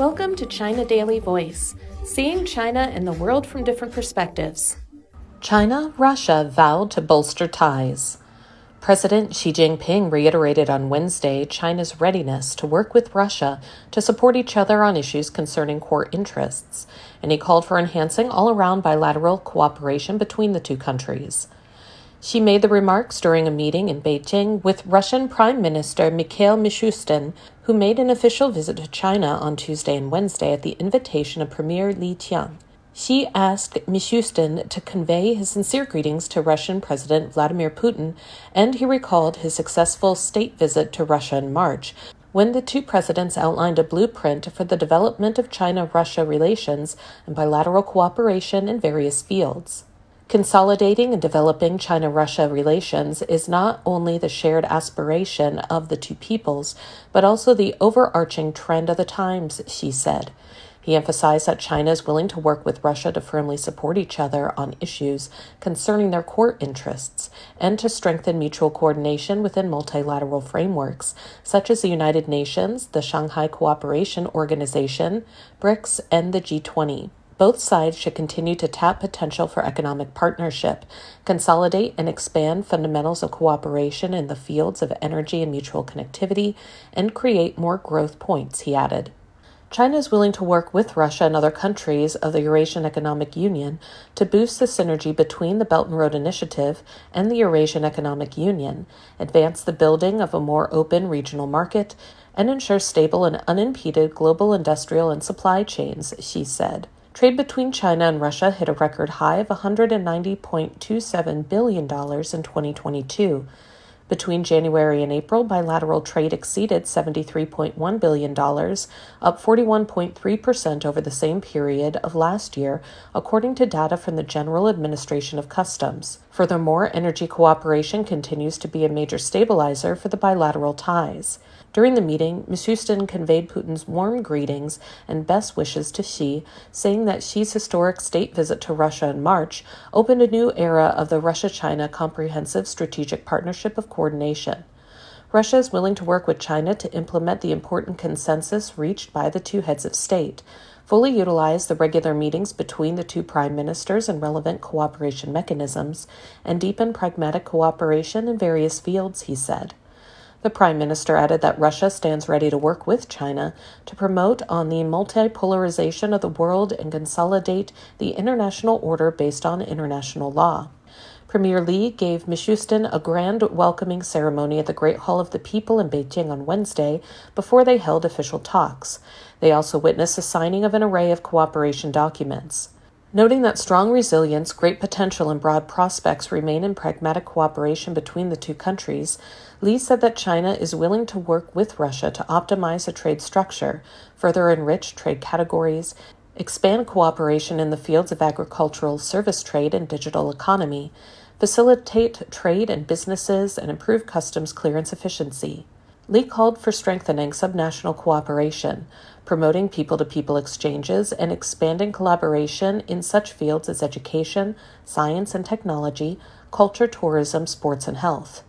Welcome to China Daily Voice, seeing China and the world from different perspectives. China Russia vowed to bolster ties. President Xi Jinping reiterated on Wednesday China's readiness to work with Russia to support each other on issues concerning core interests, and he called for enhancing all around bilateral cooperation between the two countries. Xi made the remarks during a meeting in Beijing with Russian Prime Minister Mikhail Mishustin, who made an official visit to China on Tuesday and Wednesday at the invitation of Premier Li Qiang. Xi asked Mishustin to convey his sincere greetings to Russian President Vladimir Putin, and he recalled his successful state visit to Russia in March, when the two presidents outlined a blueprint for the development of China Russia relations and bilateral cooperation in various fields. Consolidating and developing China Russia relations is not only the shared aspiration of the two peoples, but also the overarching trend of the times, Xi said. He emphasized that China is willing to work with Russia to firmly support each other on issues concerning their core interests and to strengthen mutual coordination within multilateral frameworks, such as the United Nations, the Shanghai Cooperation Organization, BRICS, and the G20 both sides should continue to tap potential for economic partnership, consolidate and expand fundamentals of cooperation in the fields of energy and mutual connectivity, and create more growth points, he added. China is willing to work with Russia and other countries of the Eurasian Economic Union to boost the synergy between the Belt and Road Initiative and the Eurasian Economic Union, advance the building of a more open regional market, and ensure stable and unimpeded global industrial and supply chains, Xi said. Trade between China and Russia hit a record high of $190.27 billion in 2022. Between January and April, bilateral trade exceeded $73.1 billion, up 41.3% over the same period of last year, according to data from the General Administration of Customs. Furthermore, energy cooperation continues to be a major stabilizer for the bilateral ties. During the meeting, Mishustin conveyed Putin's warm greetings and best wishes to Xi, saying that Xi's historic state visit to Russia in March opened a new era of the Russia China Comprehensive Strategic Partnership of Coordination. Russia is willing to work with China to implement the important consensus reached by the two heads of state, fully utilize the regular meetings between the two prime ministers and relevant cooperation mechanisms, and deepen pragmatic cooperation in various fields, he said. The Prime Minister added that Russia stands ready to work with China to promote on the multipolarization of the world and consolidate the international order based on international law. Premier Li gave Mishustin a grand welcoming ceremony at the Great Hall of the People in Beijing on Wednesday before they held official talks. They also witnessed the signing of an array of cooperation documents. Noting that strong resilience, great potential, and broad prospects remain in pragmatic cooperation between the two countries, Li said that China is willing to work with Russia to optimize the trade structure, further enrich trade categories, expand cooperation in the fields of agricultural service trade and digital economy, facilitate trade and businesses, and improve customs clearance efficiency. Li called for strengthening subnational cooperation, promoting people to people exchanges, and expanding collaboration in such fields as education, science and technology, culture, tourism, sports, and health.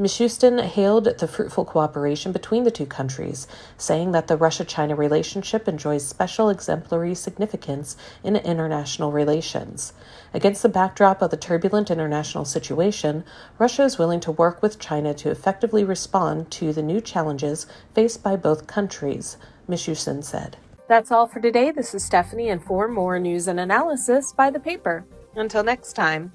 Mishustin hailed the fruitful cooperation between the two countries, saying that the Russia China relationship enjoys special exemplary significance in international relations. Against the backdrop of the turbulent international situation, Russia is willing to work with China to effectively respond to the new challenges faced buy both countries, Mishustin said. That's all for today. This is Stephanie, and for more news and analysis, by the paper. Until next time.